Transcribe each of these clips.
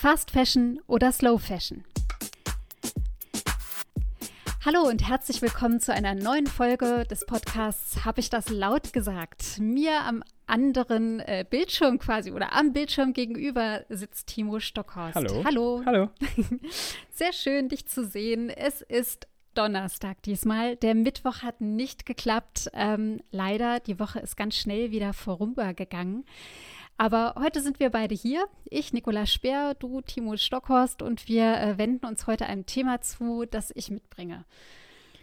Fast Fashion oder Slow Fashion? Hallo und herzlich willkommen zu einer neuen Folge des Podcasts Habe ich das laut gesagt? Mir am anderen äh, Bildschirm quasi oder am Bildschirm gegenüber sitzt Timo Stockhorst. Hallo. Hallo. Hallo. Sehr schön, dich zu sehen. Es ist Donnerstag diesmal. Der Mittwoch hat nicht geklappt. Ähm, leider, die Woche ist ganz schnell wieder vorübergegangen. Aber heute sind wir beide hier. Ich, Nicola Speer, du, Timo Stockhorst und wir äh, wenden uns heute einem Thema zu, das ich mitbringe.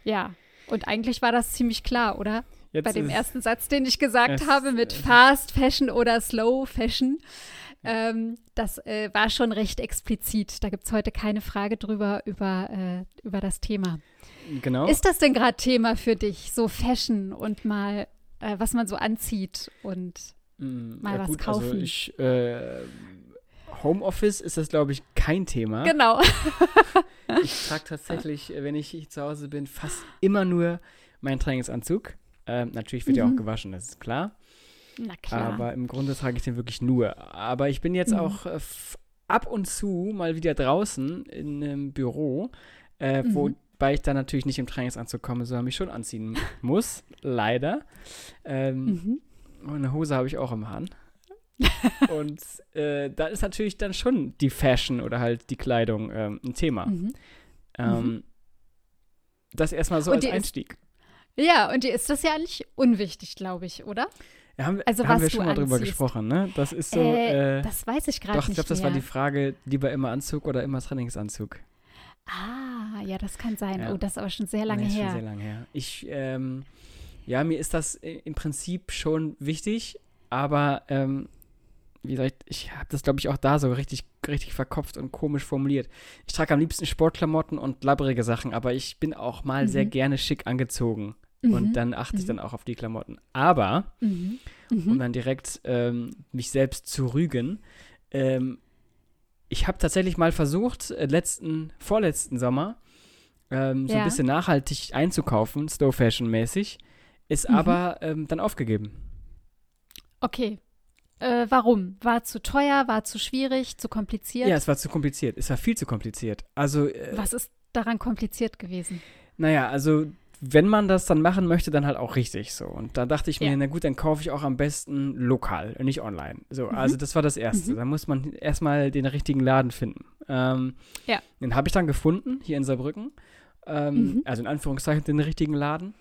Ja, und eigentlich war das ziemlich klar, oder? Jetzt Bei dem ersten Satz, den ich gesagt Es- habe mit äh, Fast Fashion oder Slow Fashion. Ähm, das äh, war schon recht explizit. Da gibt es heute keine Frage drüber über, äh, über das Thema. Genau. Ist das denn gerade Thema für dich, so Fashion und mal, äh, was man so anzieht und Mm, mal was Also kaufen. ich, äh, Homeoffice ist das, glaube ich, kein Thema. genau. Ich trage tatsächlich, äh, wenn ich zu Hause bin, fast immer nur meinen Trainingsanzug. Ähm, natürlich wird ja Mhm. auch gewaschen, das ist klar. Na klar. Aber im Grunde trage ich den wirklich nur. Aber ich bin jetzt Mhm. auch äh, ab und zu mal wieder draußen in einem Büro, äh, Mhm. wobei ich dann natürlich nicht im Trainingsanzug komme, sondern mich schon anziehen muss. leider. Ähm, mhm. Und eine Hose habe ich auch im Hahn. und äh, da ist natürlich dann schon die Fashion oder halt die Kleidung ähm, ein Thema. Mhm. Ähm, das erstmal so Und als die ist- Einstieg. Ja, und dir ist das ja nicht unwichtig, glaube ich, oder? Ja, haben, also haben was wir schon mal drüber gesprochen, ne? Das ist so. Äh, Äh, das weiß ich gerade doch, ich nicht glaube, das war die Frage, lieber immer Anzug oder immer Trainingsanzug. ah, ja, das kann sein. Ja. Oh, das ist aber schon sehr lange Nee, her. Schon sehr lange her. Ich, ähm, ja, mir ist das im Prinzip schon wichtig, aber ähm, wie gesagt, ich habe das, glaube ich, auch da so richtig, richtig verkopft und komisch formuliert. Ich trage am liebsten Sportklamotten und labbrige Sachen, aber ich bin auch mal sehr Mhm. gerne schick angezogen. Mhm. Und dann achte ich Mhm. dann auch auf die Klamotten. Aber, Mhm. um Mhm. dann direkt ähm, mich selbst zu rügen, ähm, ich habe tatsächlich mal versucht, äh, letzten, vorletzten Sommer, ähm, so Ja. ein bisschen nachhaltig einzukaufen, Slow Fashion mäßig, ist Mhm. aber ähm, dann aufgegeben. Okay. Äh, warum? War zu teuer, war zu schwierig, zu kompliziert? Ja, es war zu kompliziert. Es war viel zu kompliziert. Also, äh, Was ist daran kompliziert gewesen? naja, also wenn man das dann machen möchte, dann halt auch richtig so. Und da dachte ich mir, Ja. na gut, dann kaufe ich auch am besten lokal, und nicht online. So, Mhm. also das war das Erste. Mhm. Da muss man erstmal den richtigen Laden finden. Ähm, Ja. Den habe ich dann gefunden, hier in Saarbrücken. Ähm, Mhm. Also in Anführungszeichen den richtigen Laden.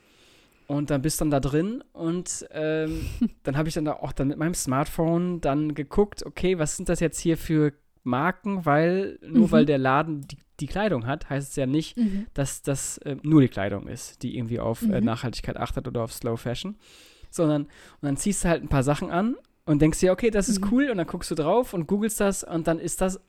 Und dann bist dann da drin und ähm, dann habe ich dann da auch dann mit meinem Smartphone dann geguckt, okay, was sind das jetzt hier für Marken, weil nur Mhm. weil der Laden die, die Kleidung hat, heißt es ja nicht, Mhm. dass das äh, nur die Kleidung ist, die irgendwie auf äh, Mhm. Nachhaltigkeit achtet oder auf Slow Fashion, sondern und dann ziehst du halt ein paar Sachen an und denkst dir, okay, das ist Mhm. cool und dann guckst du drauf und googelst das und dann ist das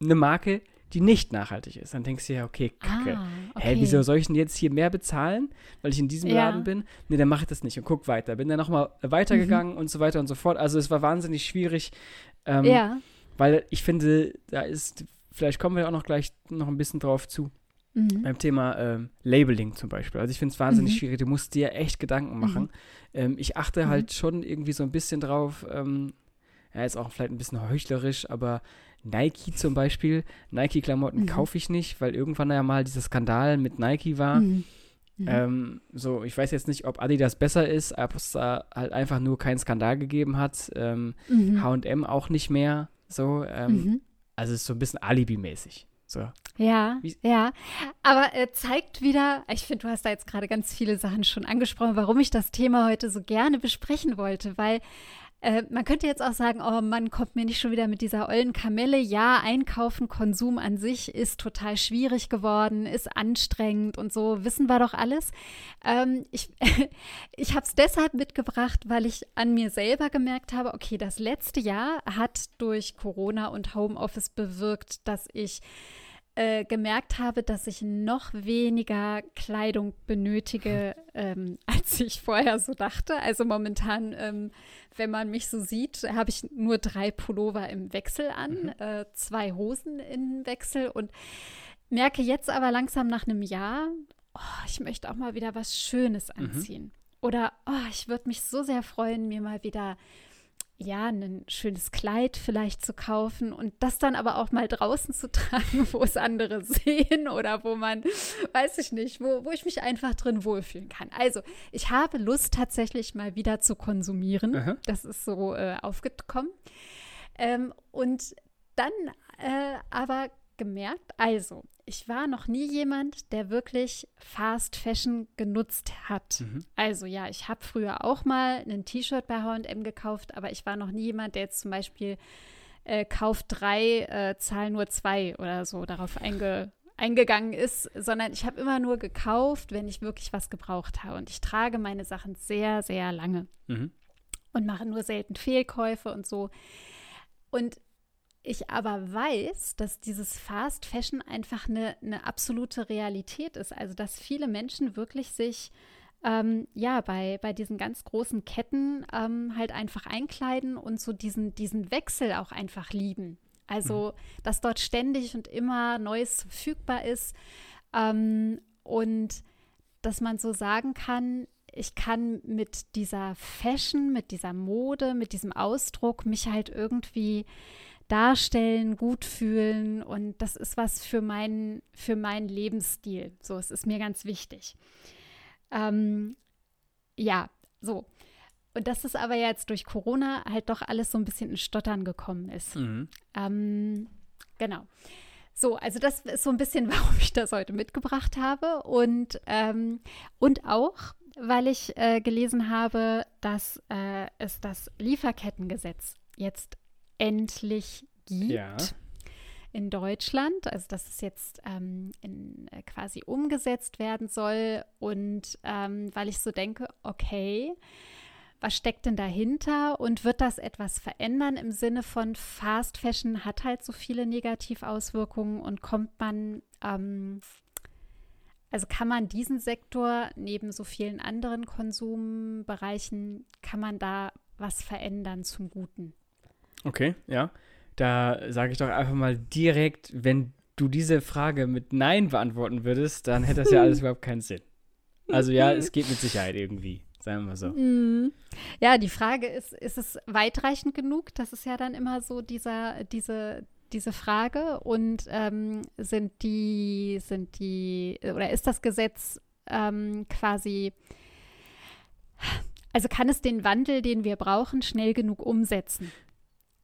eine Marke, die nicht nachhaltig ist. Dann denkst du dir, okay, kacke. Ah, Hä, okay. wieso soll ich denn jetzt hier mehr bezahlen, weil ich in diesem Ja. Laden bin? Nee, dann mache ich das nicht und guck weiter. Bin dann nochmal Mhm. weitergegangen und so weiter und so fort. Also es war wahnsinnig schwierig, ähm, Ja. weil ich finde, da ist, vielleicht kommen wir auch noch gleich noch ein bisschen drauf zu, Mhm. beim Thema ähm, Labeling zum Beispiel. Also ich finde es wahnsinnig Mhm. schwierig. Du musst dir echt Gedanken machen. Ähm, ich achte Mhm. halt schon irgendwie so ein bisschen drauf, ähm, ja, ist auch vielleicht ein bisschen heuchlerisch, aber Nike zum Beispiel, Nike-Klamotten Mhm. kaufe ich nicht, weil irgendwann ja mal dieser Skandal mit Nike war. Mhm. Mhm. Ähm, so, ich weiß jetzt nicht, ob Adidas besser ist, ob es da halt einfach nur keinen Skandal gegeben hat. Ähm. H&M auch nicht mehr. So, ähm, Mhm. also es ist so ein bisschen Alibi-mäßig. So. Ja, Wie- ja. Aber äh, zeigt wieder, ich finde, du hast da jetzt gerade ganz viele Sachen schon angesprochen, warum ich das Thema heute so gerne besprechen wollte, weil äh, man könnte jetzt auch sagen, oh Mann, kommt mir nicht schon wieder mit dieser ollen Kamelle. Ja, Einkaufen, Konsum an sich ist total schwierig geworden, ist anstrengend und so, wissen wir doch alles. Ähm, ich ich habe es deshalb mitgebracht, weil ich an mir selber gemerkt habe, okay, das letzte Jahr hat durch Corona und Homeoffice bewirkt, dass ich äh, gemerkt habe, dass ich noch weniger Kleidung benötige, ähm, als ich vorher so dachte. Also momentan, ähm, wenn man mich so sieht, habe ich nur drei Pullover im Wechsel an, äh, zwei Hosen im Wechsel und merke jetzt aber langsam nach einem Jahr, oh, ich möchte auch mal wieder was Schönes anziehen. Oder oh, ich würde mich so sehr freuen, mir mal wieder ja, ein schönes Kleid vielleicht zu kaufen und das dann aber auch mal draußen zu tragen, wo es andere sehen oder wo man, weiß ich nicht, wo, wo ich mich einfach drin wohlfühlen kann. Also, ich habe Lust tatsächlich mal wieder zu konsumieren. Aha. Das ist so äh, aufgekommen. Ähm, und dann äh, aber gemerkt, also, ich war noch nie jemand, der wirklich Fast Fashion genutzt hat. Mhm. Also ja, ich habe früher auch mal ein T-Shirt bei HM gekauft, aber ich war noch nie jemand, der jetzt zum Beispiel äh, kauft drei, äh, zahl nur zwei oder so darauf einge eingegangen ist, sondern ich habe immer nur gekauft, wenn ich wirklich was gebraucht habe. Und ich trage meine Sachen sehr, sehr lange mhm. und mache nur selten Fehlkäufe und so. Und ich aber weiß, dass dieses Fast Fashion einfach eine, eine absolute Realität ist. Also, dass viele Menschen wirklich sich ähm, ja bei, bei diesen ganz großen Ketten ähm, halt einfach einkleiden und so diesen, diesen Wechsel auch einfach lieben. Also, mhm. dass dort ständig und immer Neues verfügbar ist ähm, und dass man so sagen kann, ich kann mit dieser Fashion, mit dieser Mode, mit diesem Ausdruck mich halt irgendwie darstellen, gut fühlen und das ist was für meinen, für meinen Lebensstil. So, es ist mir ganz wichtig. Ähm, ja, so. Und dass es aber jetzt durch Corona halt doch alles so ein bisschen in Stottern gekommen ist. Mhm. Ähm, genau. So, also das ist so ein bisschen, warum ich das heute mitgebracht habe. Und, ähm, und auch, weil ich äh, gelesen habe, dass äh, es das Lieferkettengesetz jetzt endlich gibt. Ja. In Deutschland, also dass es jetzt ähm, in, äh, quasi umgesetzt werden soll. Und ähm, weil ich so denke, okay, was steckt denn dahinter und wird das etwas verändern im Sinne von Fast Fashion hat halt so viele Negativauswirkungen und kommt man, ähm, also kann man diesen Sektor neben so vielen anderen Konsumbereichen, kann man da was verändern zum Guten? Okay, ja. Da sage ich doch einfach mal direkt, wenn du diese Frage mit Nein beantworten würdest, dann hätte das ja alles überhaupt keinen Sinn. Also ja, es geht mit Sicherheit irgendwie, sagen wir mal so. Mhm. Ja, die Frage ist, ist es weitreichend genug? Das ist ja dann immer so dieser, diese, diese Frage. Und ähm, sind die, sind die, oder ist das Gesetz ähm, quasi also kann es den Wandel, den wir brauchen, schnell genug umsetzen?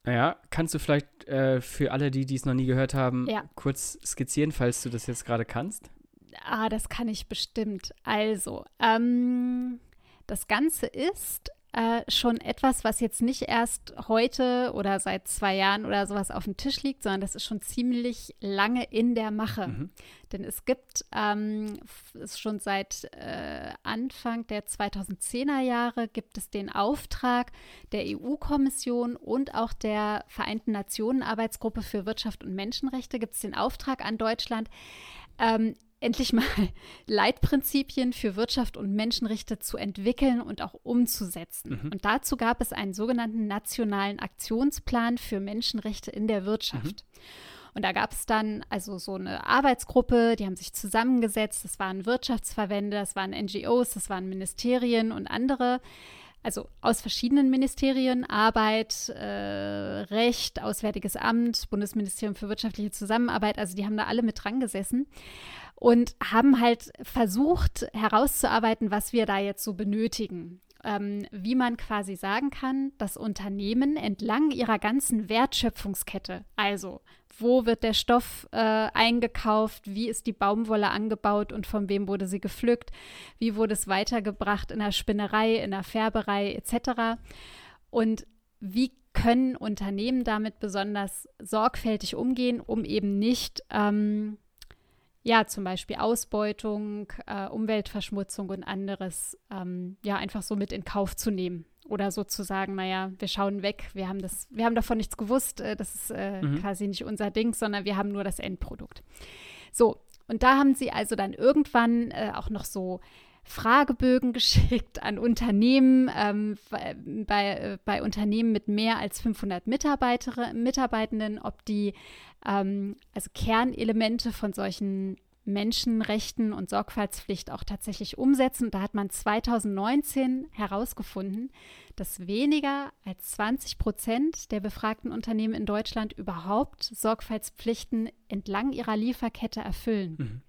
Ja, kannst du vielleicht äh, für alle, die dies noch nie gehört haben, ja. kurz skizzieren, falls du das jetzt gerade kannst? Ah, das kann ich bestimmt. Also, ähm, das Ganze ist äh, schon etwas, was jetzt nicht erst heute oder seit zwei Jahren oder sowas auf dem Tisch liegt, sondern das ist schon ziemlich lange in der Mache. Mhm. Denn es gibt ähm, es schon seit äh, Anfang der 2010er Jahre gibt es den Auftrag der EU-Kommission und auch der Vereinten Nationen Arbeitsgruppe für Wirtschaft und Menschenrechte gibt es den Auftrag an Deutschland, ähm, endlich mal Leitprinzipien für Wirtschaft und Menschenrechte zu entwickeln und auch umzusetzen. Mhm. Und dazu gab es einen sogenannten nationalen Aktionsplan für Menschenrechte in der Wirtschaft. Mhm. Und da gab es dann also so eine Arbeitsgruppe, die haben sich zusammengesetzt. Das waren Wirtschaftsverbände, das waren NGOs, das waren Ministerien und andere also aus verschiedenen Ministerien, Arbeit, äh, Recht, Auswärtiges Amt, Bundesministerium für wirtschaftliche Zusammenarbeit, also die haben da alle mit dran gesessen und haben halt versucht herauszuarbeiten, was wir da jetzt so benötigen. Ähm, wie man quasi sagen kann, dass Unternehmen entlang ihrer ganzen Wertschöpfungskette, also wo wird der Stoff äh, eingekauft, wie ist die Baumwolle angebaut und von wem wurde sie gepflückt, wie wurde es weitergebracht in der Spinnerei, in der Färberei etc. Und wie können Unternehmen damit besonders sorgfältig umgehen, um eben nicht ähm, ja, zum Beispiel Ausbeutung, äh, Umweltverschmutzung und anderes, ähm, ja, einfach so mit in Kauf zu nehmen. Oder sozusagen, naja, wir schauen weg, wir haben das, wir haben davon nichts gewusst, äh, das ist äh, mhm. quasi nicht unser Ding, sondern wir haben nur das Endprodukt. So, und da haben sie also dann irgendwann äh, auch noch so Fragebögen geschickt an Unternehmen, ähm, bei, äh, bei Unternehmen mit mehr als 500 Mitarbeiter, Mitarbeitenden, ob die ähm, also Kernelemente von solchen Menschenrechten und Sorgfaltspflicht auch tatsächlich umsetzen. Und da hat man 2019 herausgefunden, dass weniger als 20 Prozent der befragten Unternehmen in Deutschland überhaupt Sorgfaltspflichten entlang ihrer Lieferkette erfüllen. Mhm.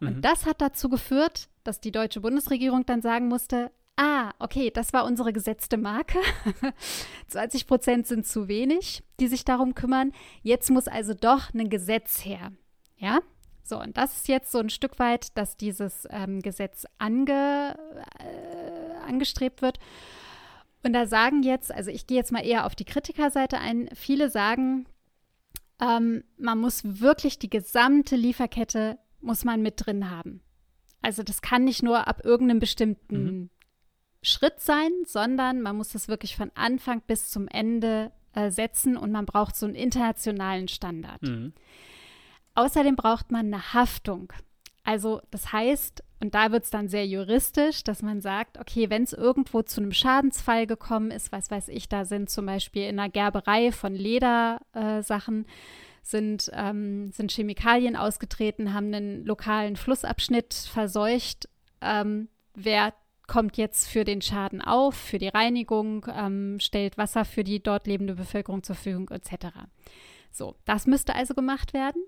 Und mhm. das hat dazu geführt, dass die deutsche Bundesregierung dann sagen musste, Ah, okay, das war unsere gesetzte Marke. 20 Prozent sind zu wenig, die sich darum kümmern. Jetzt muss also doch ein Gesetz her. Ja, so, und das ist jetzt so ein Stück weit, dass dieses ähm, Gesetz ange, äh, angestrebt wird. Und da sagen jetzt, also ich gehe jetzt mal eher auf die Kritikerseite ein, viele sagen, ähm, man muss wirklich die gesamte Lieferkette, muss man mit drin haben. Also das kann nicht nur ab irgendeinem bestimmten mhm. Schritt sein, sondern man muss das wirklich von Anfang bis zum Ende äh, setzen und man braucht so einen internationalen Standard. Mhm. Außerdem braucht man eine Haftung. Also das heißt, und da wird es dann sehr juristisch, dass man sagt, okay, wenn es irgendwo zu einem Schadensfall gekommen ist, was weiß ich, da sind zum Beispiel in einer Gerberei von Ledersachen, äh, sind, ähm, sind Chemikalien ausgetreten, haben einen lokalen Flussabschnitt verseucht. Ähm, wer kommt jetzt für den Schaden auf, für die Reinigung, ähm, stellt Wasser für die dort lebende Bevölkerung zur Verfügung etc. So, das müsste also gemacht werden.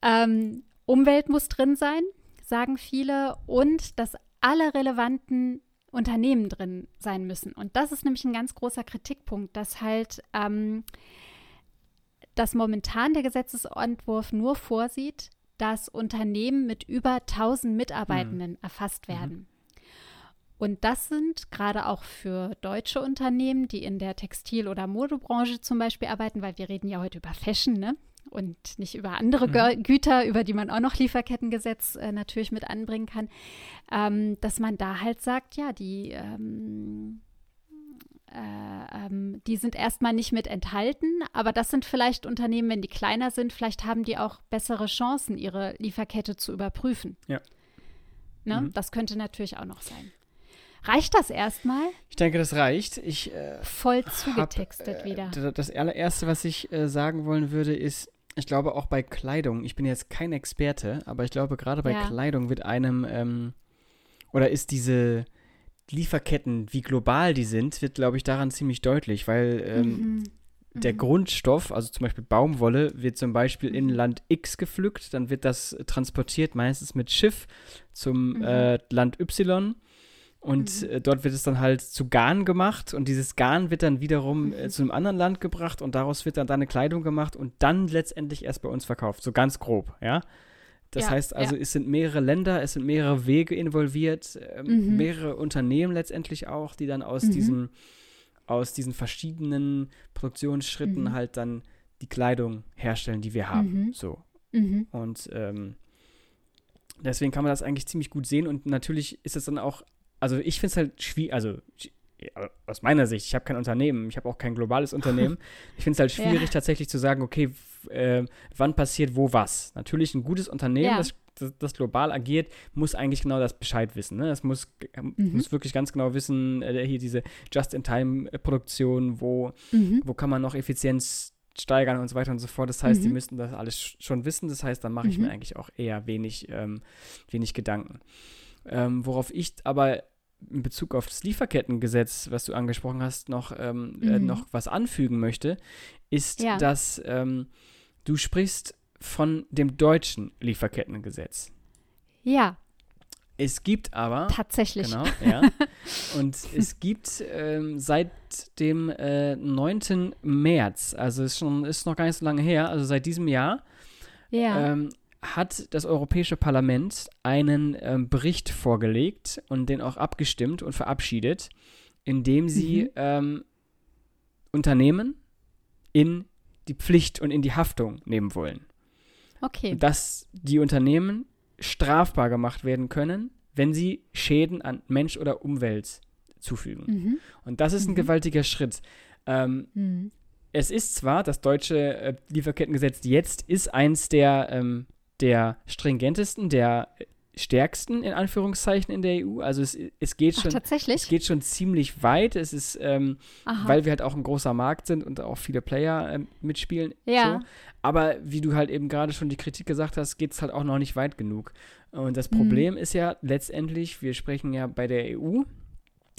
Ähm, Umwelt muss drin sein, sagen viele, und dass alle relevanten Unternehmen drin sein müssen. Und das ist nämlich ein ganz großer Kritikpunkt, dass halt ähm, dass momentan der Gesetzesentwurf nur vorsieht, dass Unternehmen mit über 1000 Mitarbeitenden mhm. erfasst werden. Mhm. Und das sind gerade auch für deutsche Unternehmen, die in der Textil- oder Modebranche zum Beispiel arbeiten, weil wir reden ja heute über Fashion, ne? Und nicht über andere mhm. Güter, über die man auch noch Lieferkettengesetz äh, natürlich mit anbringen kann, ähm, dass man da halt sagt, ja, die, ähm, äh, ähm, die sind erstmal nicht mit enthalten, aber das sind vielleicht Unternehmen, wenn die kleiner sind, vielleicht haben die auch bessere Chancen, ihre Lieferkette zu überprüfen. Ja. Ne? Mhm. Das könnte natürlich auch noch sein. Reicht das erstmal? Ich denke, das reicht. Ich äh, voll zugetextet hab, äh, wieder. Das allererste, was ich äh, sagen wollen würde, ist, ich glaube auch bei Kleidung. Ich bin jetzt kein Experte, aber ich glaube gerade bei ja. Kleidung wird einem ähm, oder ist diese Lieferketten, wie global die sind, wird glaube ich daran ziemlich deutlich, weil ähm, mhm. Der mhm. Grundstoff, also zum Beispiel Baumwolle, wird zum Beispiel in mhm. Land X gepflückt, dann wird das transportiert, meistens mit Schiff zum mhm. äh, Land Y und mhm. äh, dort wird es dann halt zu Garn gemacht und dieses Garn wird dann wiederum äh, mhm. zu einem anderen Land gebracht und daraus wird dann deine Kleidung gemacht und dann letztendlich erst bei uns verkauft. So ganz grob, ja. Das ja, heißt also, ja. es sind mehrere Länder, es sind mehrere Wege involviert, äh, mhm. mehrere Unternehmen letztendlich auch, die dann aus mhm. diesen aus diesen verschiedenen Produktionsschritten mhm. halt dann die Kleidung herstellen, die wir haben. So. Und ähm, deswegen kann man das eigentlich ziemlich gut sehen und natürlich ist es dann auch also ich finde es halt schwierig, also aus meiner Sicht, ich habe kein Unternehmen, ich habe auch kein globales Unternehmen. Ich finde es halt schwierig, ja. tatsächlich zu sagen, okay, äh, wann passiert wo was. Natürlich ein gutes Unternehmen, ja. das, das, das, global agiert, muss eigentlich genau das Bescheid wissen. Ne? Es muss, mhm. muss wirklich ganz genau wissen, äh, hier diese Just-in-Time-Produktion, wo, mhm. wo kann man noch Effizienz steigern und so weiter und so fort. Das heißt, mhm. die müssten das alles schon wissen. Das heißt, dann mache ich mir mhm. eigentlich auch eher wenig, ähm, wenig Gedanken. Ähm, worauf ich aber in Bezug auf das Lieferkettengesetz, was du angesprochen hast, noch, ähm, äh, mhm. äh, noch was anfügen möchte, ist, ja. dass ähm, du sprichst von dem deutschen Lieferkettengesetz. Ja. Es gibt aber. Tatsächlich. Genau, ja. Und es gibt ähm, seit dem äh, 9. März, also ist, schon, ist noch gar nicht so lange her, also seit diesem Jahr, ja. ähm, hat das Europäische Parlament einen ähm, Bericht vorgelegt und den auch abgestimmt und verabschiedet, in dem sie mhm. ähm, Unternehmen in die Pflicht und in die Haftung nehmen wollen. Okay. Dass die Unternehmen strafbar gemacht werden können, wenn sie Schäden an Mensch oder Umwelt zufügen. Mhm. Und das ist ein mhm. gewaltiger Schritt. Ähm, mhm. Es ist zwar, das deutsche äh, Lieferkettengesetz jetzt ist eins der ähm, der stringentesten, der stärksten in Anführungszeichen in der EU. Also es, es geht Ach, schon tatsächlich? es geht schon ziemlich weit. Es ist, ähm, weil wir halt auch ein großer Markt sind und auch viele Player ähm, mitspielen. Ja. So. Aber wie du halt eben gerade schon die Kritik gesagt hast, geht es halt auch noch nicht weit genug. Und das Mhm. Problem ist ja letztendlich, wir sprechen ja bei der EU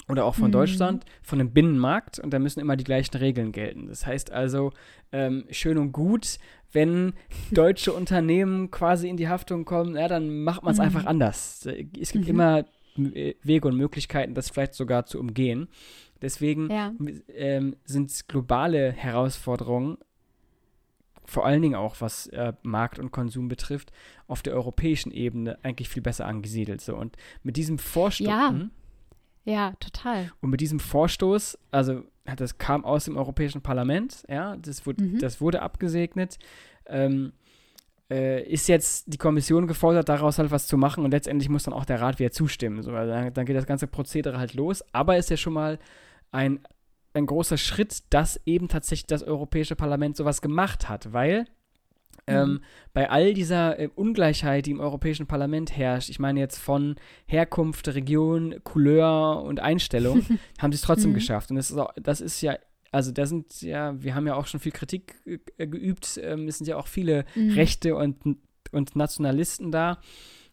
oder auch von Mhm. Deutschland von einem Binnenmarkt und da müssen immer die gleichen Regeln gelten. Das heißt also, ähm, schön und gut, wenn deutsche Unternehmen quasi in die Haftung kommen, ja, dann macht man es Mhm. einfach anders. Es gibt Mhm. immer äh, Wege und Möglichkeiten, das vielleicht sogar zu umgehen. Deswegen Ja. ähm, sind globale Herausforderungen, vor allen Dingen auch was äh, Markt und Konsum betrifft, auf der europäischen Ebene eigentlich viel besser angesiedelt. So. Und mit diesem Vorstoß Ja. Ja, total. und mit diesem Vorstoß, also das kam aus dem Europäischen Parlament, ja, das wurde, Mhm. das wurde abgesegnet. Ähm, äh, ist jetzt die Kommission gefordert, daraus halt was zu machen und letztendlich muss dann auch der Rat wieder zustimmen. So, also dann, dann geht das ganze Prozedere halt los. Aber ist ja schon mal ein, ein großer Schritt, dass eben tatsächlich das Europäische Parlament sowas gemacht hat, weil ähm, Mhm. bei all dieser äh, Ungleichheit, die im Europäischen Parlament herrscht, ich meine jetzt von Herkunft, Region, Couleur und Einstellung, haben sie es trotzdem Mhm. geschafft. Und das ist, auch, das ist ja, also da sind ja, wir haben ja auch schon viel Kritik äh, geübt, ähm, es sind ja auch viele Mhm. Rechte und, und Nationalisten da.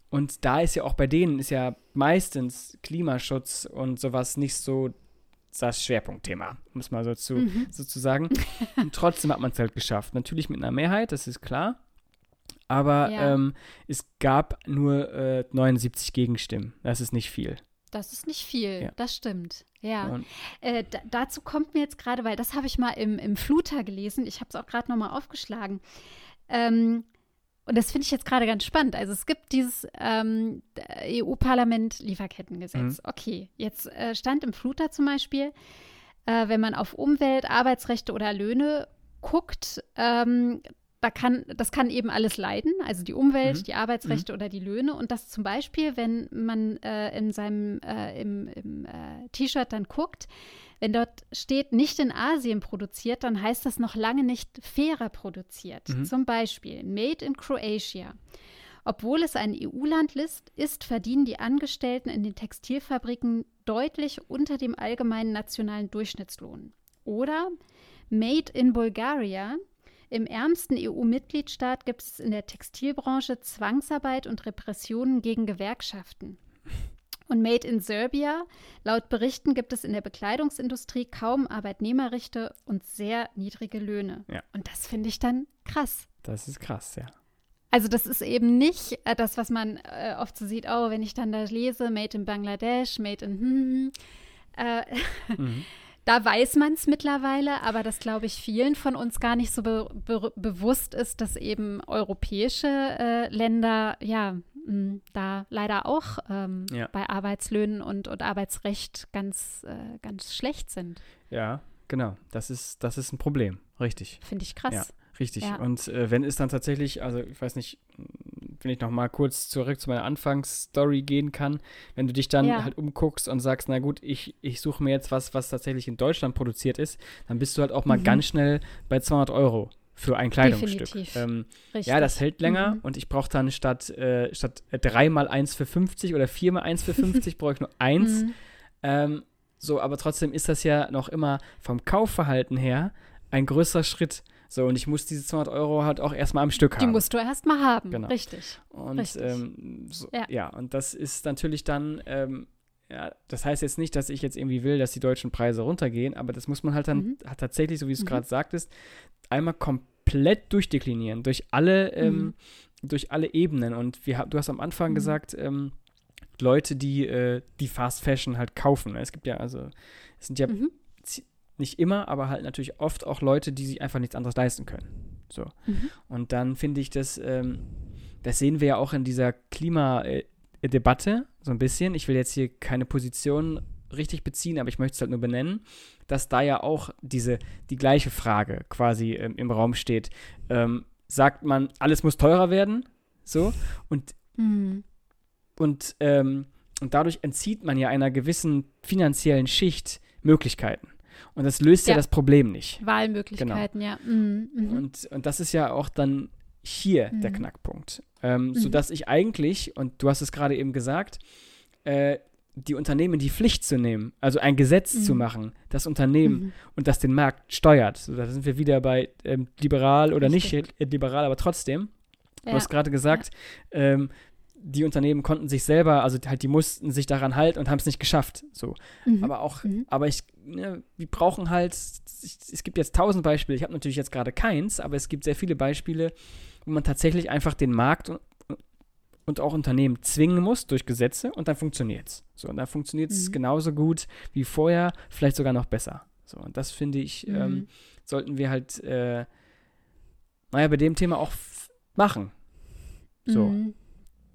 Und da ist ja auch bei denen ist ja meistens Klimaschutz und sowas nicht so das Schwerpunktthema, um es mal so zu, Mhm. sozusagen. Und trotzdem hat man es halt geschafft. Natürlich mit einer Mehrheit, das ist klar. Aber Ja. ähm, es gab nur äh, 79 Gegenstimmen. Das ist nicht viel. Das ist nicht viel, Ja. das stimmt. Ja. Äh, da, dazu kommt mir jetzt gerade, weil das habe ich mal im, im Fluter gelesen, ich habe es auch gerade nochmal aufgeschlagen. Ähm, und das finde ich jetzt gerade ganz spannend. Also es gibt dieses ähm, EU-Parlament Lieferkettengesetz. Mhm. Okay, jetzt äh, stand im Fluter zum Beispiel, äh, wenn man auf Umwelt, Arbeitsrechte oder Löhne guckt, ähm, da kann, das kann eben alles leiden, also die Umwelt, Mhm. die Arbeitsrechte oder die Löhne. Und das zum Beispiel, wenn man äh, in seinem äh, im, im äh, T-Shirt dann guckt, wenn dort steht, nicht in Asien produziert, dann heißt das noch lange nicht fairer produziert. Mhm. Zum Beispiel Made in Croatia. Obwohl es ein EU-Land ist, verdienen die Angestellten in den Textilfabriken deutlich unter dem allgemeinen nationalen Durchschnittslohn. Oder Made in Bulgaria. Im ärmsten EU-Mitgliedstaat gibt es in der Textilbranche Zwangsarbeit und Repressionen gegen Gewerkschaften. Und Made in Serbia. Laut Berichten gibt es in der Bekleidungsindustrie kaum Arbeitnehmerrechte und sehr niedrige Löhne. Ja. Und das finde ich dann krass. das ist krass, ja. Also das ist eben nicht äh, das, was man äh, oft so sieht, oh, wenn ich dann da lese, Made in Bangladesch, Made in hm, hm, äh, Mhm. da weiß man es mittlerweile, aber das glaube ich vielen von uns gar nicht so be be bewusst ist, dass eben europäische äh, Länder ja mh, da leider auch ähm, Ja. bei Arbeitslöhnen und, und Arbeitsrecht ganz, äh, ganz schlecht sind. Ja, genau. Das ist, das ist ein Problem. Richtig. Finde ich krass. Ja. Richtig. Ja. Und äh, wenn es dann tatsächlich, also ich weiß nicht, wenn ich noch mal kurz zurück zu meiner Anfangsstory gehen kann, wenn du dich dann Ja. halt umguckst und sagst, na gut, ich, ich suche mir jetzt was, was tatsächlich in Deutschland produziert ist, dann bist du halt auch mal Mhm. ganz schnell bei 200 Euro für ein Kleidungsstück. Ähm, Richtig. ja, das hält länger Mhm. und ich brauche dann statt, äh, statt dreimal eins für 50 oder viermal eins für 50 brauche ich nur eins. Mhm. Ähm, so, aber trotzdem ist das ja noch immer vom Kaufverhalten her ein größerer Schritt. So, und ich muss diese 200 Euro halt auch erstmal am Stück Die haben. musst du erst mal haben. Genau. Richtig. und richtig. ähm, so, ja. Ja. und das ist natürlich dann, ähm, ja, das heißt jetzt nicht, dass ich jetzt irgendwie will, dass die deutschen Preise runtergehen, aber das muss man halt dann Mhm. hat tatsächlich, so wie du es Mhm. gerade sagtest, einmal komplett durchdeklinieren, durch alle, ähm, Mhm. durch alle Ebenen. Und wir, du hast am Anfang Mhm. gesagt, ähm, Leute, die äh, die Fast Fashion halt kaufen. Es gibt ja, also, es sind ja Mhm. Nicht immer, aber halt natürlich oft auch Leute, die sich einfach nichts anderes leisten können. So. Mhm. Und dann finde ich das, ähm, das sehen wir ja auch in dieser Klimadebatte so ein bisschen. Ich will jetzt hier keine Position richtig beziehen, aber ich möchte es halt nur benennen, dass da ja auch diese, die gleiche Frage quasi ähm, im Raum steht. Ähm, sagt man, alles muss teurer werden? So. Und Mhm. und, ähm, und dadurch entzieht man ja einer gewissen finanziellen Schicht Möglichkeiten. Und das löst ja, Ja. das Problem nicht. Wahlmöglichkeiten, ja. Mhm. Mhm. Und, und das ist ja auch dann hier der Mhm. Knackpunkt. Ähm, Mhm. Sodass ich eigentlich, und du hast es gerade eben gesagt, äh, die Unternehmen die Pflicht zu nehmen, also ein Gesetz zu Mhm. machen, das Unternehmen Mhm. und das den Markt steuert. So, da sind wir wieder bei ähm, liberal oder Richtig. nicht äh, liberal, aber trotzdem. Du Ja. hast gerade gesagt, ähm, die Unternehmen konnten sich selber, also halt, die mussten sich daran halten und haben es nicht geschafft. So. Mhm. Aber auch, Mhm. aber ich, ne, wir brauchen halt, es, es gibt jetzt tausend Beispiele, ich habe natürlich jetzt gerade keins, aber es gibt sehr viele Beispiele, wo man tatsächlich einfach den Markt und, und auch Unternehmen zwingen muss durch Gesetze und dann funktioniert es. So, und dann funktioniert es Mhm. genauso gut wie vorher, vielleicht sogar noch besser. So, und das finde ich, ähm, Mhm. sollten wir halt, äh, naja, bei dem Thema auch machen. So. Mhm.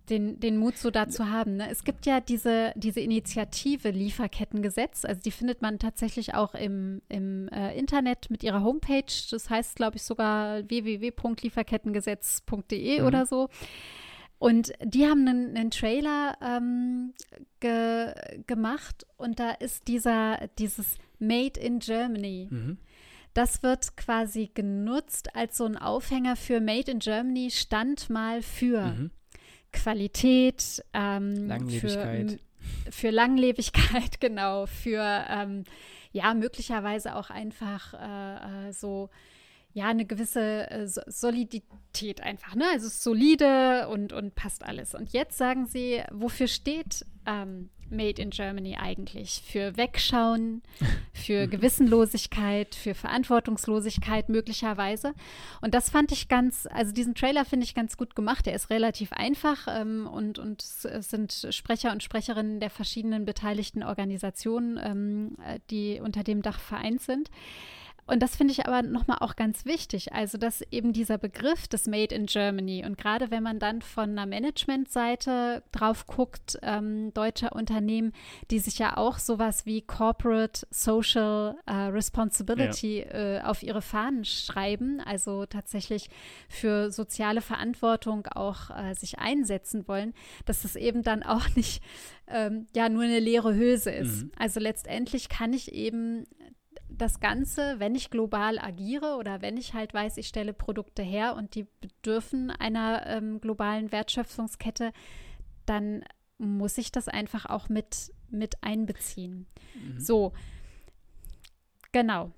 Den, den Mut so dazu haben. Ne? Es gibt ja diese, diese Initiative Lieferkettengesetz, also die findet man tatsächlich auch im, im äh, Internet mit ihrer Homepage. Das heißt, glaube ich, sogar www.lieferkettengesetz.de Mhm. oder so. Und die haben einen, einen Trailer ähm, ge, gemacht und da ist dieser, dieses Made in Germany. Mhm. Das wird quasi genutzt als so ein Aufhänger für Made in Germany stand mal für Mhm. Qualität, ähm, Langlebigkeit. Für, für Langlebigkeit, genau, für ähm, ja, möglicherweise auch einfach äh, äh, so ja, eine gewisse äh, So- Solidität einfach, ne? Also es ist solide und, und passt alles. Und jetzt sagen sie, wofür steht ähm, Made in Germany eigentlich? Für Wegschauen, für Gewissenlosigkeit, für Verantwortungslosigkeit möglicherweise. Und das fand ich ganz, also diesen Trailer finde ich ganz gut gemacht. Der ist relativ einfach ähm, und, und es es sind Sprecher und Sprecherinnen der verschiedenen beteiligten Organisationen, ähm, äh, die unter dem Dach vereint sind. Und das finde ich aber nochmal auch ganz wichtig. Also, dass eben dieser Begriff des Made in Germany und gerade wenn man dann von einer Managementseite drauf guckt, ähm, deutscher Unternehmen, die sich ja auch sowas wie Corporate Social äh, Responsibility äh, auf ihre Fahnen schreiben, also tatsächlich für soziale Verantwortung auch äh, sich einsetzen wollen, dass das eben dann auch nicht ähm, ja nur eine leere Hülse ist. Mhm. Also letztendlich kann ich eben das Ganze, wenn ich global agiere oder wenn ich halt weiß, ich stelle Produkte her und die bedürfen einer ähm, globalen Wertschöpfungskette, dann muss ich das einfach auch mit, mit einbeziehen. Mhm. So, genau.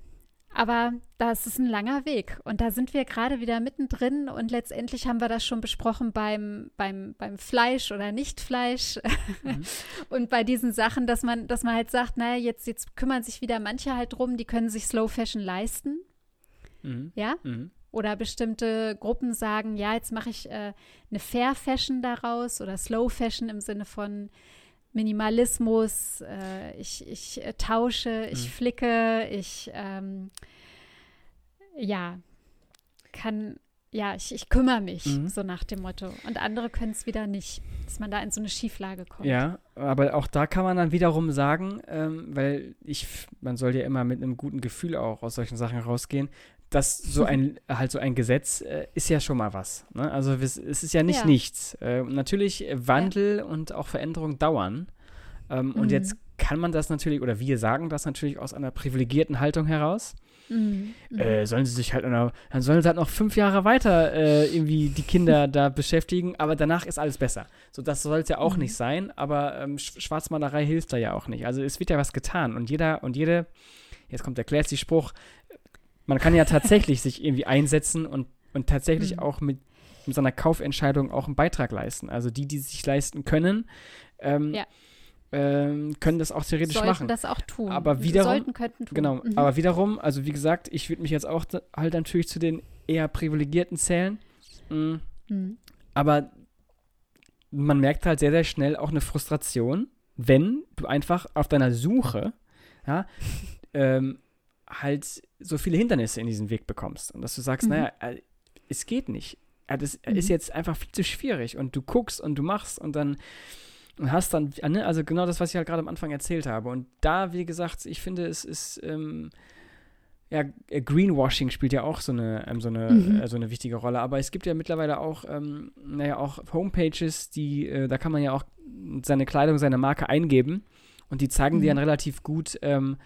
Aber das ist ein langer Weg und da sind wir gerade wieder mittendrin und letztendlich haben wir das schon besprochen beim, beim, beim Fleisch oder Nicht-Fleisch Mhm. und bei diesen Sachen, dass man, dass man halt sagt, naja, jetzt, jetzt kümmern sich wieder manche halt drum, die können sich Slow Fashion leisten, Mhm. ja, Mhm. oder bestimmte Gruppen sagen, ja, jetzt mache ich äh, eine Fair Fashion daraus oder Slow Fashion im Sinne von Minimalismus, äh, ich, ich äh, tausche, ich Mhm. flicke, ich, ähm, ja, kann, ja, ich, ich kümmere mich, Mhm. so nach dem Motto. Und andere können es wieder nicht, dass man da in so eine Schieflage kommt. Ja, aber auch da kann man dann wiederum sagen, ähm, weil ich, man soll ja immer mit einem guten Gefühl auch aus solchen Sachen rausgehen, dass so ein, halt so ein Gesetz äh, ist ja schon mal was. Ne? Also es, ist ja nicht Ja. nichts. Äh, natürlich Wandel und auch Veränderung dauern. Ähm, Und Mhm. jetzt kann man das natürlich, oder wir sagen das natürlich aus einer privilegierten Haltung heraus. Mhm. Mhm. Äh, sollen sie sich halt noch, dann sollen sie halt noch fünf Jahre weiter äh, irgendwie die Kinder da beschäftigen, aber danach ist alles besser. So, das soll es ja auch Mhm. nicht sein, aber ähm, Sch Schwarzmalerei hilft da ja auch nicht. Also es wird ja was getan und jeder und jede, jetzt kommt der classy Spruch, man kann ja tatsächlich sich irgendwie einsetzen und, und tatsächlich Mhm. auch mit, mit seiner Kaufentscheidung auch einen Beitrag leisten. Also die, die sich leisten können, ähm, Ja. ähm, können das auch theoretisch sollten machen. das auch tun. Aber wiederum- sollten, könnten tun. Genau, Mhm. aber wiederum, also wie gesagt, ich würde mich jetzt auch halt natürlich zu den eher privilegierten zählen. Mm, Mhm. Aber man merkt halt sehr, sehr schnell auch eine Frustration, wenn du einfach auf deiner Suche, ja, ähm, halt so viele Hindernisse in diesen Weg bekommst. Und dass du sagst, Mhm. naja, äh, es geht nicht. Das Mhm. ist jetzt einfach viel zu schwierig. Und du guckst und du machst und dann und hast dann, ne, also genau das, was ich halt gerade am Anfang erzählt habe. Und da, wie gesagt, ich finde, es ist, ähm, ja, äh, Greenwashing spielt ja auch so eine, ähm, so, eine, Mhm. äh, so eine wichtige Rolle. Aber es gibt ja mittlerweile auch, ähm, naja, auch Homepages, die, äh, da kann man ja auch seine Kleidung, seine Marke eingeben. Und die zeigen dir Mhm. dann relativ gut, ähm,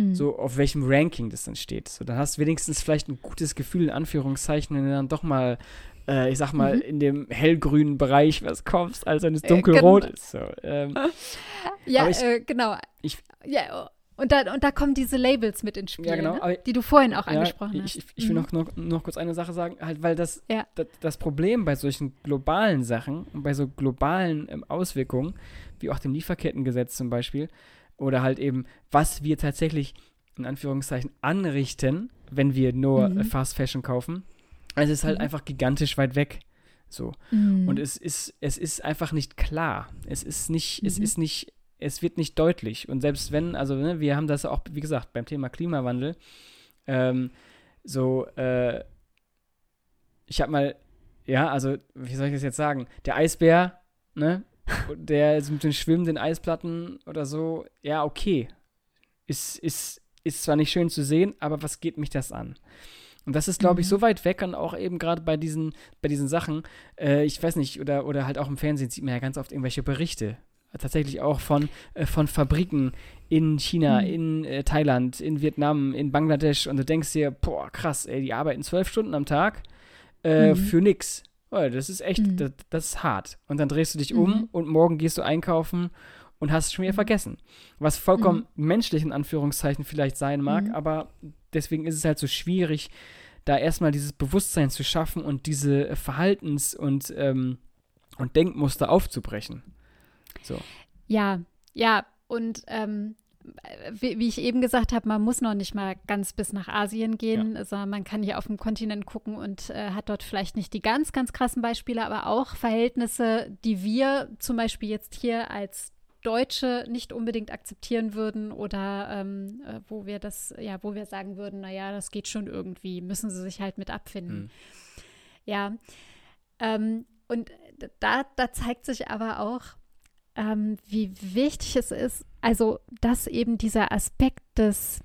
Mhm. so auf welchem Ranking das dann steht. So, dann hast du wenigstens vielleicht ein gutes Gefühl, in Anführungszeichen, wenn du dann doch mal äh, ich sag mal, Mhm. in dem hellgrünen Bereich was kaufst, als wenn es Äh, dunkelrot genau. ist. So, ähm, Ja, ich- äh, genau. ich- ja, und da, und da kommen diese Labels mit ins Spiel, Ja, genau, ne? die du vorhin auch ja, angesprochen ich, hast. ich, ich will Mhm. noch, noch, noch kurz eine Sache sagen, halt, weil das, Ja. das, das Problem bei solchen globalen Sachen und bei so globalen ähm, Auswirkungen, wie auch dem Lieferkettengesetz zum Beispiel, oder halt eben, was wir tatsächlich in Anführungszeichen anrichten, wenn wir nur Mhm. Fast Fashion kaufen, es ist halt Mhm. einfach gigantisch weit weg. So. Mhm. Und es ist, es ist einfach nicht klar. Es ist nicht, es Mhm. ist nicht, es wird nicht deutlich. Und selbst wenn, also ne, wir haben das auch, wie gesagt, beim Thema Klimawandel, ähm, so, äh, ich habe mal, ja, also, wie soll ich das jetzt sagen? Der Eisbär, ne, der ist mit den schwimmenden Eisplatten oder so, ja, okay. Ist, ist, ist zwar nicht schön zu sehen, aber was geht mich das an? Und das ist, glaube ich, Mhm. so weit weg und auch eben gerade bei diesen, bei diesen Sachen, äh, ich weiß nicht, oder, oder halt auch im Fernsehen sieht man ja ganz oft irgendwelche Berichte. Tatsächlich auch von, äh, von Fabriken in China, Mhm. in äh, Thailand, in Vietnam, in Bangladesch und du denkst dir, boah, krass, ey, die arbeiten zwölf Stunden am Tag äh, Mhm. für nix. Oh, das ist echt, Mhm. das, das ist hart. Und dann drehst du dich Mhm. um und morgen gehst du einkaufen und hast es schon wieder Mhm. vergessen. Was vollkommen menschlich in Anführungszeichen vielleicht sein mag, Mhm. aber deswegen ist es halt so schwierig, da erstmal dieses Bewusstsein zu schaffen und diese Verhaltens- und, ähm, und Denkmuster aufzubrechen. So. Ja, ja, und ähm, wie, ich eben gesagt habe, man muss noch nicht mal ganz bis nach Asien gehen, sondern man kann hier auf dem Kontinent gucken und äh, hat dort vielleicht nicht die ganz, ganz krassen Beispiele, aber auch Verhältnisse, die wir zum Beispiel jetzt hier als Deutsche nicht unbedingt akzeptieren würden oder ähm, äh, wo wir das, ja, wo wir sagen würden, naja, das geht schon irgendwie, müssen sie sich halt mit abfinden. Hm. Ja. Ähm, und da, da zeigt sich aber auch, ähm, wie wichtig es ist, also dass eben dieser Aspekt des,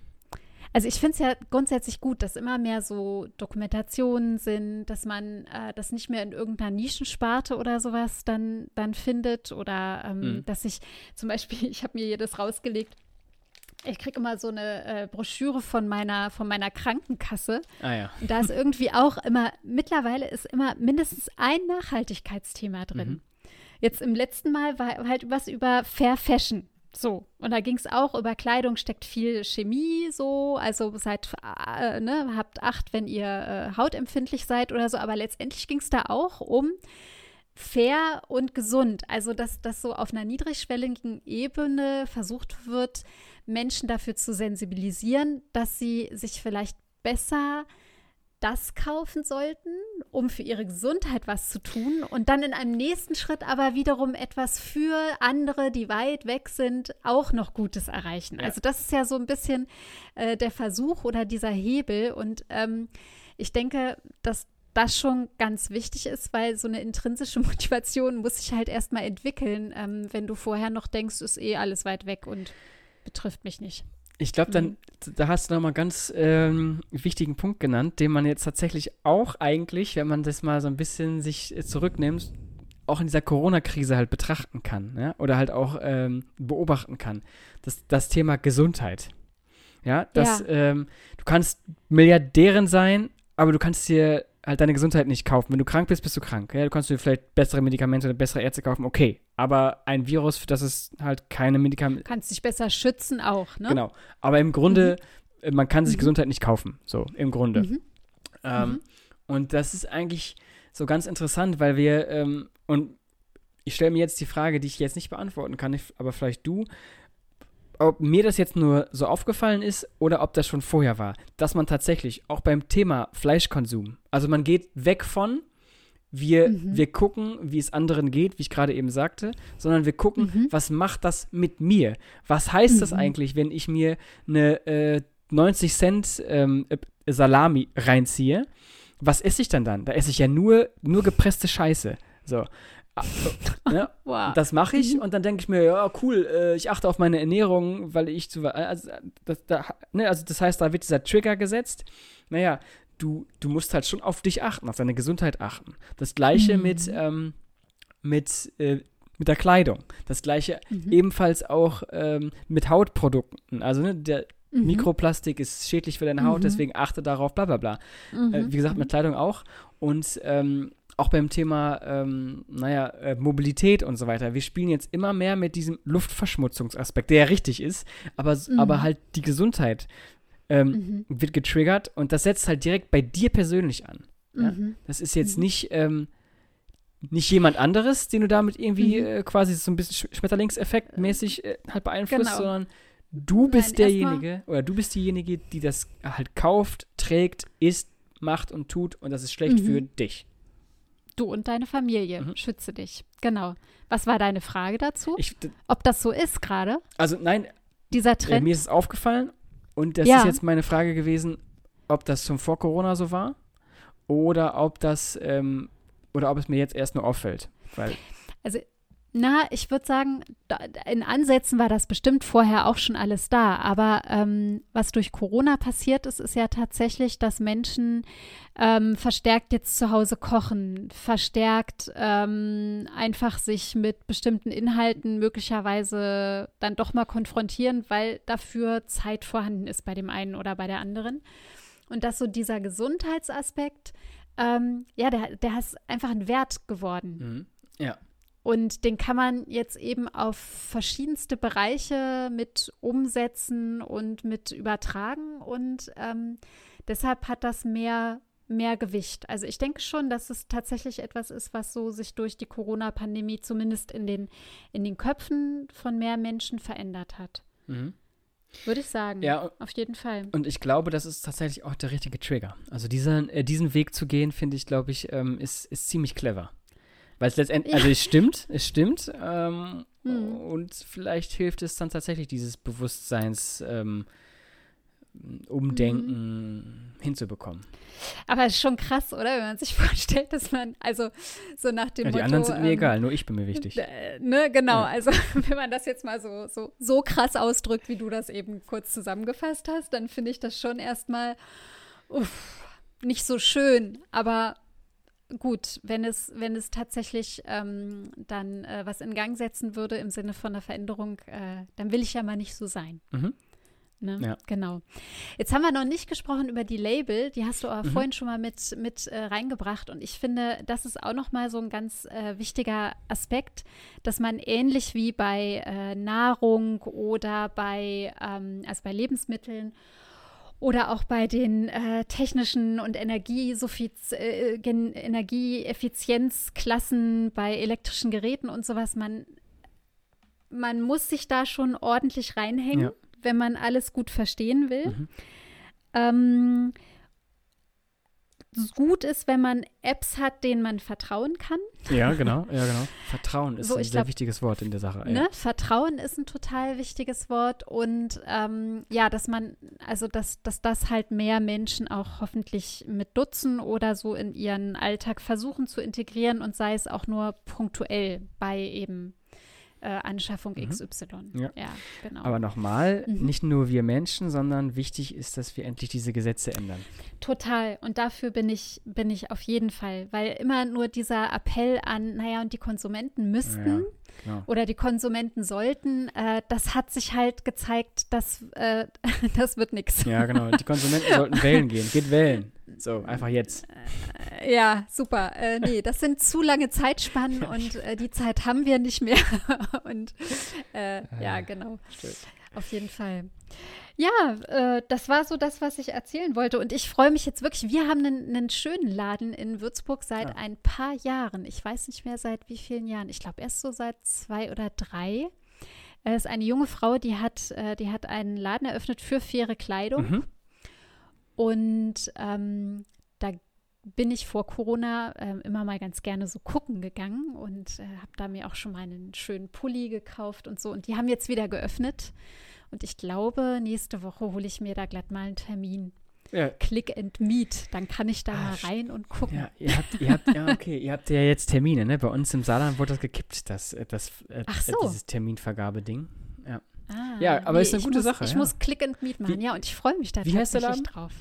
also ich finde es ja grundsätzlich gut, dass immer mehr so Dokumentationen sind, dass man äh, das nicht mehr in irgendeiner Nischensparte oder sowas dann, dann findet oder ähm, Mhm. dass ich zum Beispiel, ich habe mir hier das rausgelegt, ich kriege immer so eine äh, Broschüre von meiner, von meiner Krankenkasse Ah ja. und da ist irgendwie auch immer, mittlerweile ist immer mindestens ein Nachhaltigkeitsthema drin. Mhm. Jetzt im letzten Mal war halt was über Fair Fashion. So, und da ging es auch über Kleidung, steckt viel Chemie so, also seid, äh, ne, habt Acht, wenn ihr äh, hautempfindlich seid oder so, aber letztendlich ging es da auch um fair und gesund. Also, dass das so auf einer niedrigschwelligen Ebene versucht wird, Menschen dafür zu sensibilisieren, dass sie sich vielleicht besser das kaufen sollten, um für ihre Gesundheit was zu tun und dann in einem nächsten Schritt aber wiederum etwas für andere, die weit weg sind, auch noch Gutes erreichen. Ja. Also das ist ja so ein bisschen äh, der Versuch oder dieser Hebel und ähm, ich denke, dass das schon ganz wichtig ist, weil so eine intrinsische Motivation muss sich halt erstmal entwickeln, ähm, wenn du vorher noch denkst, ist eh alles weit weg und betrifft mich nicht. Ich glaube, dann, Mhm. da hast du nochmal einen ganz ähm, wichtigen Punkt genannt, den man jetzt tatsächlich auch eigentlich, wenn man das mal so ein bisschen sich äh, zurücknimmt, auch in dieser Corona-Krise halt betrachten kann, ja? oder halt auch ähm, beobachten kann. Das, das Thema Gesundheit. Ja, dass Ja. Ähm, du kannst Milliardärin sein, aber du kannst dir halt deine Gesundheit nicht kaufen. Wenn du krank bist, bist du krank. Ja? Du kannst dir vielleicht bessere Medikamente oder bessere Ärzte kaufen, okay. Aber ein Virus, für das es halt keine Medikamente, Kannst dich besser schützen auch, ne? Genau. Aber im Grunde, äh, man kann sich Mhm. Gesundheit nicht kaufen. So, im Grunde. Mhm. Ähm, Mhm. Und das ist eigentlich so ganz interessant, weil wir, ähm, und ich stelle mir jetzt die Frage, die ich jetzt nicht beantworten kann, aber vielleicht du, ob mir das jetzt nur so aufgefallen ist oder ob das schon vorher war, dass man tatsächlich auch beim Thema Fleischkonsum, also man geht weg von, wir, Mhm. wir gucken, wie es anderen geht, wie ich gerade eben sagte, sondern wir gucken, Mhm. was macht das mit mir? Was heißt das Mhm. eigentlich, wenn ich mir eine äh, 90 Cent ähm, äh, Salami reinziehe? Was esse ich dann dann? Da esse ich ja nur, nur gepresste Scheiße. So. Ah, so, ne? Wow. Das mache ich Mhm. und dann denke ich mir, ja, cool, äh, ich achte auf meine Ernährung, weil ich zu. Also das, da, ne, also das heißt, da wird dieser Trigger gesetzt. Naja, du, du musst halt schon auf dich achten, auf deine Gesundheit achten. Das gleiche Mhm. mit, ähm, mit, äh, mit der Kleidung. Das gleiche Mhm. ebenfalls auch ähm, mit Hautprodukten. Also ne, der Mhm. Mikroplastik ist schädlich für deine Haut, Mhm. deswegen achte darauf, bla bla bla. Mhm. Äh, wie gesagt, mit Kleidung auch. Und ähm, auch beim Thema, ähm, naja, äh, Mobilität und so weiter. Wir spielen jetzt immer mehr mit diesem Luftverschmutzungsaspekt, der ja richtig ist, aber, Mhm. aber halt die Gesundheit ähm, wird getriggert und das setzt halt direkt bei dir persönlich an. Ja? Mhm. Das ist jetzt Mhm. nicht, ähm, nicht jemand anderes, den du damit irgendwie Mhm. äh, quasi so ein bisschen Sch- Schmetterlingseffekt mäßig äh, halt beeinflusst, Genau. sondern du bist Nein, derjenige oder du bist diejenige, die das halt kauft, trägt, isst, macht und tut und das ist schlecht Mhm. für dich. Du und deine Familie, Mhm. schütze dich. Genau. Was war deine Frage dazu? Ich, Ob das so ist gerade, also nein, dieser äh, Trend? mir ist es aufgefallen und das Ja. ist jetzt meine Frage gewesen, ob das schon vor Corona so war oder ob das ähm, oder ob es mir jetzt erst nur auffällt. Weil Na, ich würde sagen, in Ansätzen war das bestimmt vorher auch schon alles da. Aber ähm, was durch Corona passiert ist, ist ja tatsächlich, dass Menschen ähm, verstärkt jetzt zu Hause kochen, verstärkt ähm, einfach sich mit bestimmten Inhalten möglicherweise dann doch mal konfrontieren, weil dafür Zeit vorhanden ist bei dem einen oder bei der anderen. Und dass so dieser Gesundheitsaspekt, ähm, ja, der, der ist einfach ein Wert geworden. mhm. ja. Und den kann man jetzt eben auf verschiedenste Bereiche mit umsetzen und mit übertragen. Und ähm, deshalb hat das mehr, mehr Gewicht. Also ich denke schon, dass es tatsächlich etwas ist, was so sich durch die Corona-Pandemie zumindest in den, in den Köpfen von mehr Menschen verändert hat. Mhm. Würde ich sagen. Ja, Auf jeden Fall. Und ich glaube, das ist tatsächlich auch der richtige Trigger. Also diesen, äh, diesen Weg zu gehen, finde ich, glaube ich, ähm, ist, ist ziemlich clever. Weil es letztendlich, Ja. also es stimmt, es stimmt. Ähm, Mhm. Und vielleicht hilft es dann tatsächlich, dieses Bewusstseins ähm, Umdenken hinzubekommen. Aber es ist schon krass, oder? Wenn man sich vorstellt, dass man, also so nach dem Ja, die Motto. anderen sind mir ähm, egal, nur ich bin mir wichtig. Äh, ne, genau. Ja. Also, wenn man das jetzt mal so, so, so krass ausdrückt, wie du das eben kurz zusammengefasst hast, dann finde ich das schon erstmal uff, nicht so schön. Aber gut, wenn es, wenn es tatsächlich ähm, dann äh, was in Gang setzen würde im Sinne von einer Veränderung, äh, dann will ich ja mal nicht so sein. Mhm. Ne? Ja. Genau. Jetzt haben wir noch nicht gesprochen über die Label, die hast du aber Mhm. vorhin schon mal mit, mit äh, reingebracht und ich finde, das ist auch noch mal so ein ganz äh, wichtiger Aspekt, dass man ähnlich wie bei äh, Nahrung oder bei, ähm, also bei Lebensmitteln oder auch bei den äh, technischen und äh, Energieeffizienzklassen bei elektrischen Geräten und sowas, man, man muss sich da schon ordentlich reinhängen, Ja. wenn man alles gut verstehen will. Mhm. Ähm, gut ist, wenn man Apps hat, denen man vertrauen kann. Ja, genau, ja, genau. Vertrauen ist So, ein sehr glaub- wichtiges Wort in der Sache. Ja. Ne? Vertrauen ist ein total wichtiges Wort und ähm, ja, dass man, also dass, dass das halt mehr Menschen auch hoffentlich mit nutzen oder so in ihren Alltag versuchen zu integrieren und sei es auch nur punktuell bei eben äh, Anschaffung Mhm. XY. Ja. genau. Aber nochmal, Mhm. nicht nur wir Menschen, sondern wichtig ist, dass wir endlich diese Gesetze ändern. Total. Und dafür bin ich, bin ich auf jeden Fall. Weil immer nur dieser Appell an, naja, und die Konsumenten müssten Ja, genau. oder die Konsumenten sollten, äh, das hat sich halt gezeigt, dass äh, das wird nichts. Ja, genau. Die Konsumenten sollten wählen gehen. Geht wählen. So, einfach jetzt. Ja, super. Äh, nee, das sind zu lange Zeitspannen und äh, die Zeit haben wir nicht mehr. und äh, ja, genau. Stimmt. Auf jeden Fall. Ja, äh, das war so das, was ich erzählen wollte. Und ich freue mich jetzt wirklich. Wir haben einen, einen schönen Laden in Würzburg seit Ah. ein paar Jahren. Ich weiß nicht mehr seit wie vielen Jahren. Ich glaube erst so seit zwei oder drei. Es ist eine junge Frau, die hat, äh, die hat einen Laden eröffnet für faire Kleidung. Mhm. Und ähm, da bin ich vor Corona ähm, immer mal ganz gerne so gucken gegangen und äh, habe da mir auch schon mal einen schönen Pulli gekauft und so. Und die haben jetzt wieder geöffnet. Und ich glaube, nächste Woche hole ich mir da glatt mal einen Termin. Ja, Click and Meet. Dann kann ich da Ah, mal rein und gucken. Ja, ihr habt, ihr habt, ja, okay, ihr habt ja jetzt Termine, ne? Bei uns im Saarland wurde das gekippt, das, äh, das, äh, Ach so. äh, dieses Terminvergabeding. Ja. Ah, Ja, aber ist eine gute muss, Sache, Ich ja. muss Click and Meet machen, Wie- ja, und ich freue mich da wie heißt der tatsächlich drauf.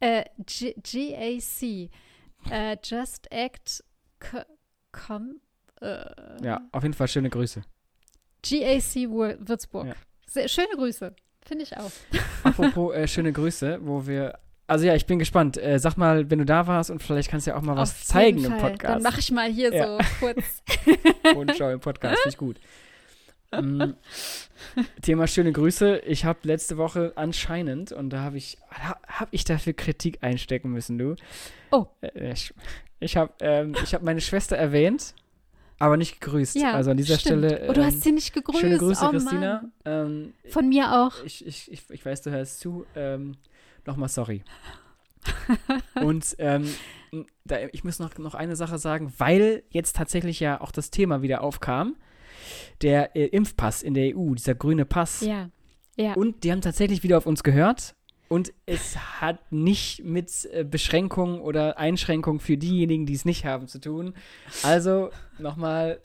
Äh, GAC. Äh, Just Act Co- Com. Äh, ja, auf jeden Fall schöne Grüße. GAC Würzburg. Ja. Sehr, schöne Grüße. Finde ich auch. Apropos äh, schöne Grüße, wo wir also ja, ich bin gespannt. Äh, sag mal, wenn du da warst und vielleicht kannst du ja auch mal was Auf zeigen jeden im Fall. Podcast. Dann mache ich mal hier Ja. so kurz. Rundschau im Podcast, finde ich gut. Mm, Thema schöne Grüße. Ich habe letzte Woche anscheinend, und da habe ich, ha, hab ich dafür Kritik einstecken müssen, du. Oh. Äh, Ich, ich habe ähm, ich hab meine Schwester erwähnt, aber nicht gegrüßt. Ja, also an dieser stimmt. Stelle. oh, du ähm, hast sie nicht gegrüßt. Schöne Grüße, oh, Christina. Ähm, Von mir auch. ich, ich, ich, ich weiß, du hörst zu. Ähm, Nochmal sorry. Und ähm, da, ich muss noch, noch eine Sache sagen, weil jetzt tatsächlich ja auch das Thema wieder aufkam. Der äh, Impfpass in der EU, dieser grüne Pass. Ja. Ja. Und die haben tatsächlich wieder auf uns gehört. Und es hat nicht mit äh, Beschränkungen oder Einschränkungen für diejenigen, die es nicht haben, zu tun. Also nochmal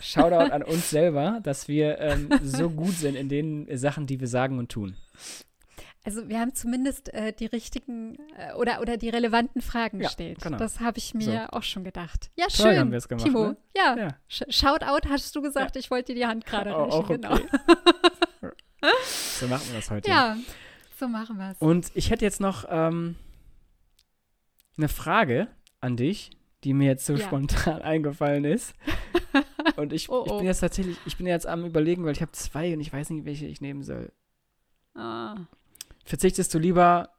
Shoutout an uns selber, dass wir ähm, so gut sind in den Sachen, die wir sagen und tun. Also wir haben zumindest äh, die richtigen äh, oder, oder die relevanten Fragen Ja, gestellt. genau. Das habe ich mir auch schon gedacht. Ja, Toll schön. haben wir es gemacht, Timo. ne? Ja. Ja. Sh Shoutout hast du gesagt, ich wollte dir die Hand gerade reichen. auch Genau. okay. So machen wir das heute. Ja, so machen wir es. Und ich hätte jetzt noch ähm, eine Frage an dich, die mir jetzt so Ja. spontan eingefallen ist. Und ich, Oh, ich oh. bin jetzt tatsächlich, ich bin jetzt am überlegen, weil ich habe zwei und ich weiß nicht, welche ich nehmen soll. Ah. Verzichtest du lieber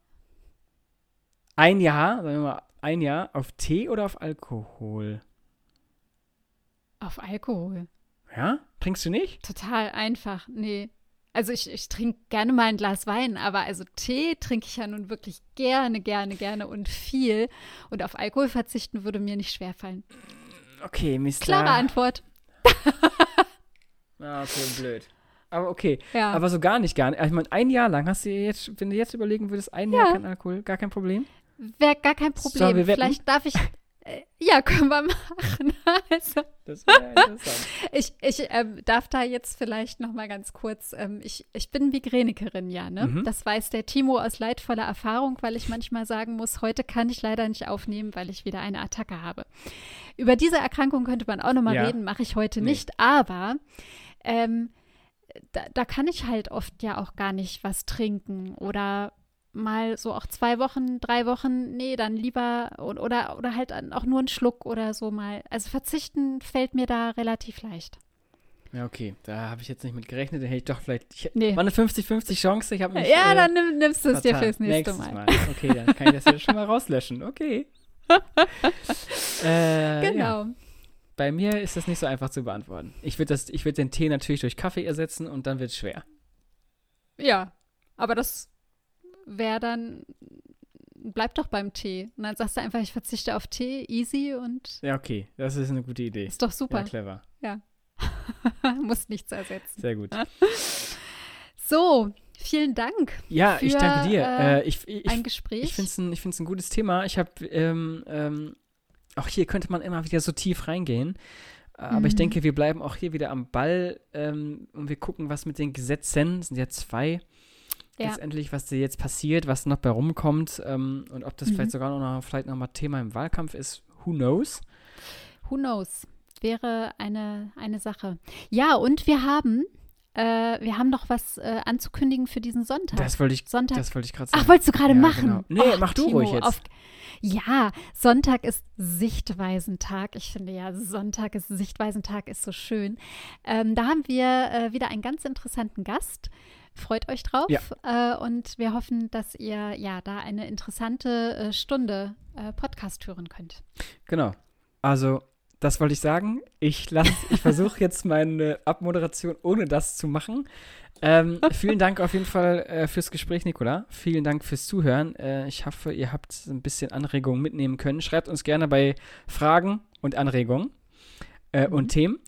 ein Jahr, sagen wir mal, ein Jahr auf Tee oder auf Alkohol? Auf Alkohol. Ja? Trinkst du nicht? Total einfach. Nee. Also ich, ich trinke gerne mal ein Glas Wein, aber also Tee trinke ich ja nun wirklich gerne, gerne, gerne und viel. Und auf Alkohol verzichten würde mir nicht schwerfallen. Okay, Mist. Klare Antwort. Ah, okay, blöd. Aber okay. Ja. Aber so gar nicht, gar nicht. Ich meine, ein Jahr lang hast du jetzt, wenn du jetzt überlegen würdest, ein Jahr kein Alkohol, gar kein Problem? Wäre gar kein Problem. wir wetten? Vielleicht darf ich. Äh, ja, können wir machen. Also, Das wäre interessant. ich, ich ähm, darf da jetzt vielleicht noch mal ganz kurz. Ähm, ich, ich bin Migränikerin, ja, ne? Mhm. Das weiß der Timo aus leidvoller Erfahrung, weil ich manchmal sagen muss, heute kann ich leider nicht aufnehmen, weil ich wieder eine Attacke habe. Über diese Erkrankung könnte man auch noch mal Ja. reden, mache ich heute Nee. nicht. Aber ähm, da, da kann ich halt oft ja auch gar nicht was trinken oder mal so auch zwei Wochen, drei Wochen, nee, dann lieber oder, oder halt auch nur einen Schluck oder so mal. Also verzichten fällt mir da relativ leicht. Ja, okay. Da habe ich jetzt nicht mit gerechnet. Da hätte ich doch vielleicht. Ich, Nee. War eine 50-50 Chance. Ich habe mich. ja, äh, dann nimm, nimmst du es dir fürs nächste Nächstes Mal. Okay, dann kann ich das ja schon mal rauslöschen. Okay. äh, Ja. Bei mir ist das nicht so einfach zu beantworten. Ich würde würd den Tee natürlich durch Kaffee ersetzen und dann wird es schwer. Ja, aber das wäre dann, bleib doch beim Tee. Und dann sagst du einfach, ich verzichte auf Tee, easy und Ja, okay. Das ist eine gute Idee. ist doch Ja, super. clever. Muss nichts ersetzen. Sehr gut. So, vielen Dank. Ja, ich Für, danke dir. äh, Äh, ich ich, Ein ich, Gespräch. ich finde es ein, ich ein gutes Thema. Ich habe, ähm, ähm, auch hier könnte man immer wieder so tief reingehen. Äh, Aber ich Mhm. denke, wir bleiben auch hier wieder am Ball ähm, und wir gucken, was mit den Gesetzen, es sind ja zwei, Ja. letztendlich, was da jetzt passiert, was noch bei rumkommt ähm, und ob das Mhm. vielleicht sogar noch, vielleicht noch mal Thema im Wahlkampf ist. Who knows? Who knows? Wäre eine, eine Sache. Ja, und wir haben, äh, wir haben noch was äh, anzukündigen für diesen Sonntag. Das wollte ich, Sonntag. das wollte ich gerade sagen. Ach, wolltest du gerade Ja, machen? genau. Nee, Och, mach du Timo, ruhig jetzt. auf- ja, Sonntag ist Sichtweisentag. Ich finde ja, Sonntag ist Sichtweisentag, ist so schön. Ähm, da haben wir äh, wieder einen ganz interessanten Gast. Freut euch drauf. Äh, und wir hoffen, dass ihr ja da eine interessante äh, Stunde äh, Podcast hören könnt. Genau. Also, das wollte ich sagen. Ich, lass- ich versuche jetzt meine Abmoderation ohne das zu machen. Ähm, vielen Dank auf jeden Fall äh, fürs Gespräch, Nicola. Vielen Dank fürs Zuhören. Äh, ich hoffe, ihr habt ein bisschen Anregungen mitnehmen können. Schreibt uns gerne bei Fragen und Anregungen äh, Mhm. und Themen.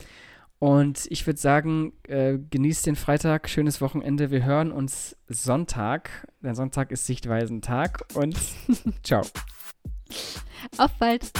Und ich würde sagen, äh, genießt den Freitag, schönes Wochenende. Wir hören uns Sonntag. Der Sonntag ist Sichtweisentag und ciao. Auf bald!